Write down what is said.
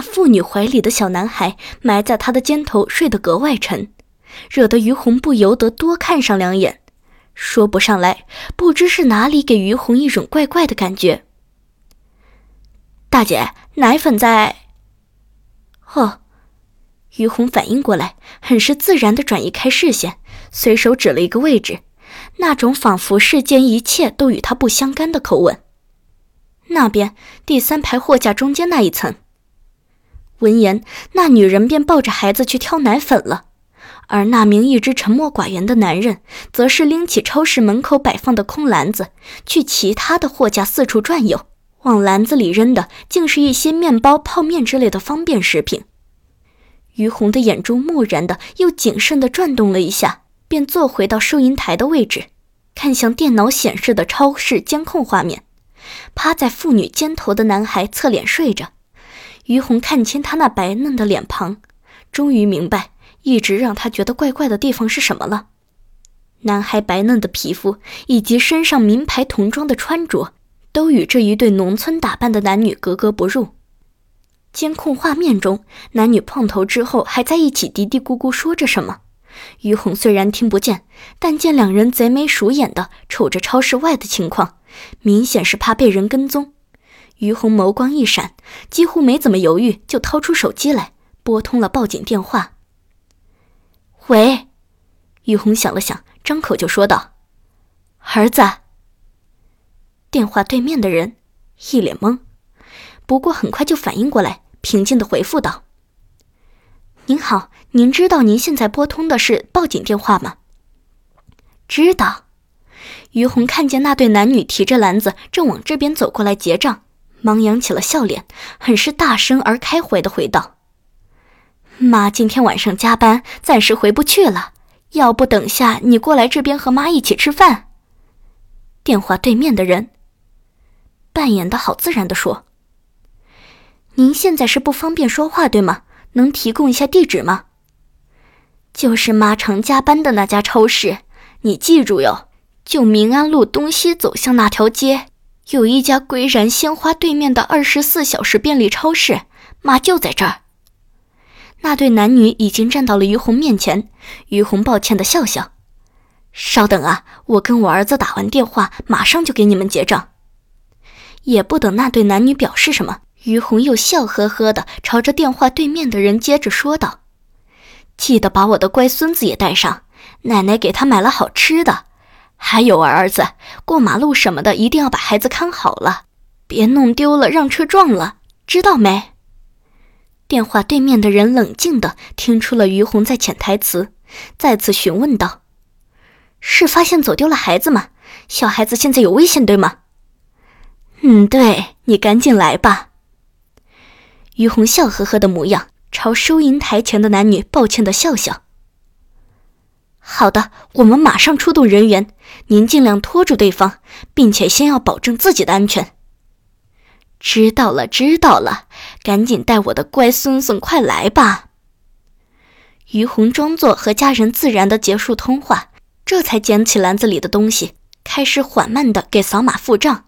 妇女怀里的小男孩埋在她的肩头，睡得格外沉，惹得于红不由得多看上两眼。说不上来，不知是哪里给于红一种怪怪的感觉。大姐，奶粉在。哦，于红反应过来，很是自然的转移开视线，随手指了一个位置，那种仿佛世间一切都与他不相干的口吻。那边第三排货架中间那一层。闻言，那女人便抱着孩子去挑奶粉了，而那名一直沉默寡言的男人，则是拎起超市门口摆放的空篮子，去其他的货架四处转悠，往篮子里扔的竟是一些面包、泡面之类的方便食品。于红的眼珠木然的又谨慎的转动了一下，便坐回到收银台的位置，看向电脑显示的超市监控画面。趴在妇女肩头的男孩侧脸睡着，于红看清他那白嫩的脸庞，终于明白一直让他觉得怪怪的地方是什么了。男孩白嫩的皮肤以及身上名牌童装的穿着，都与这一对农村打扮的男女格格不入。监控画面中，男女碰头之后还在一起嘀嘀咕咕说着什么。于红虽然听不见，但见两人贼眉鼠眼的瞅着超市外的情况。明显是怕被人跟踪，于红眸光一闪，几乎没怎么犹豫，就掏出手机来拨通了报警电话。喂，于红想了想，张口就说道：“儿子。”电话对面的人一脸懵，不过很快就反应过来，平静的回复道：“您好，您知道您现在拨通的是报警电话吗？”“知道。”于红看见那对男女提着篮子正往这边走过来结账，忙扬起了笑脸，很是大声而开怀的回道：“妈今天晚上加班，暂时回不去了。要不等下你过来这边和妈一起吃饭？”电话对面的人扮演的好自然的说：“您现在是不方便说话对吗？能提供一下地址吗？”“就是妈常加班的那家超市，你记住哟。”就民安路东西走向那条街，有一家归然鲜花对面的二十四小时便利超市，妈就在这儿。那对男女已经站到了于红面前，于红抱歉的笑笑：“稍等啊，我跟我儿子打完电话，马上就给你们结账。”也不等那对男女表示什么，于红又笑呵呵的朝着电话对面的人接着说道：“记得把我的乖孙子也带上，奶奶给他买了好吃的。”还有儿子，过马路什么的，一定要把孩子看好了，别弄丢了，让车撞了，知道没？电话对面的人冷静的听出了于红在潜台词，再次询问道：“是发现走丢了孩子吗？小孩子现在有危险，对吗？”“嗯，对，你赶紧来吧。”于红笑呵呵的模样，朝收银台前的男女抱歉的笑笑。好的，我们马上出动人员。您尽量拖住对方，并且先要保证自己的安全。知道了，知道了，赶紧带我的乖孙孙快来吧。于红装作和家人自然的结束通话，这才捡起篮子里的东西，开始缓慢的给扫码付账。